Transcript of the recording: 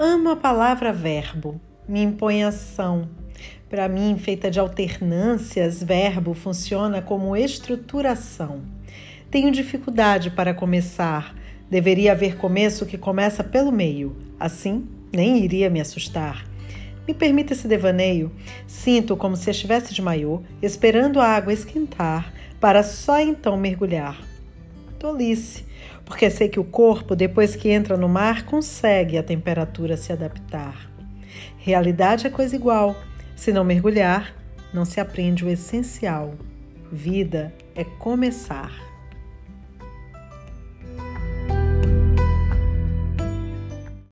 Amo a palavra verbo, me impõe ação. Para mim, feita de alternâncias, verbo funciona como estruturação. Tenho dificuldade para começar. Deveria haver começo que começa pelo meio. Assim, nem iria me assustar. Me permita esse devaneio. Sinto como se estivesse de maiô, esperando a água esquentar, para só então mergulhar. Tolice, porque sei que o corpo, depois que entra no mar, consegue a temperatura se adaptar. Realidade é coisa igual. Se não mergulhar, não se aprende o essencial. Vida é começar.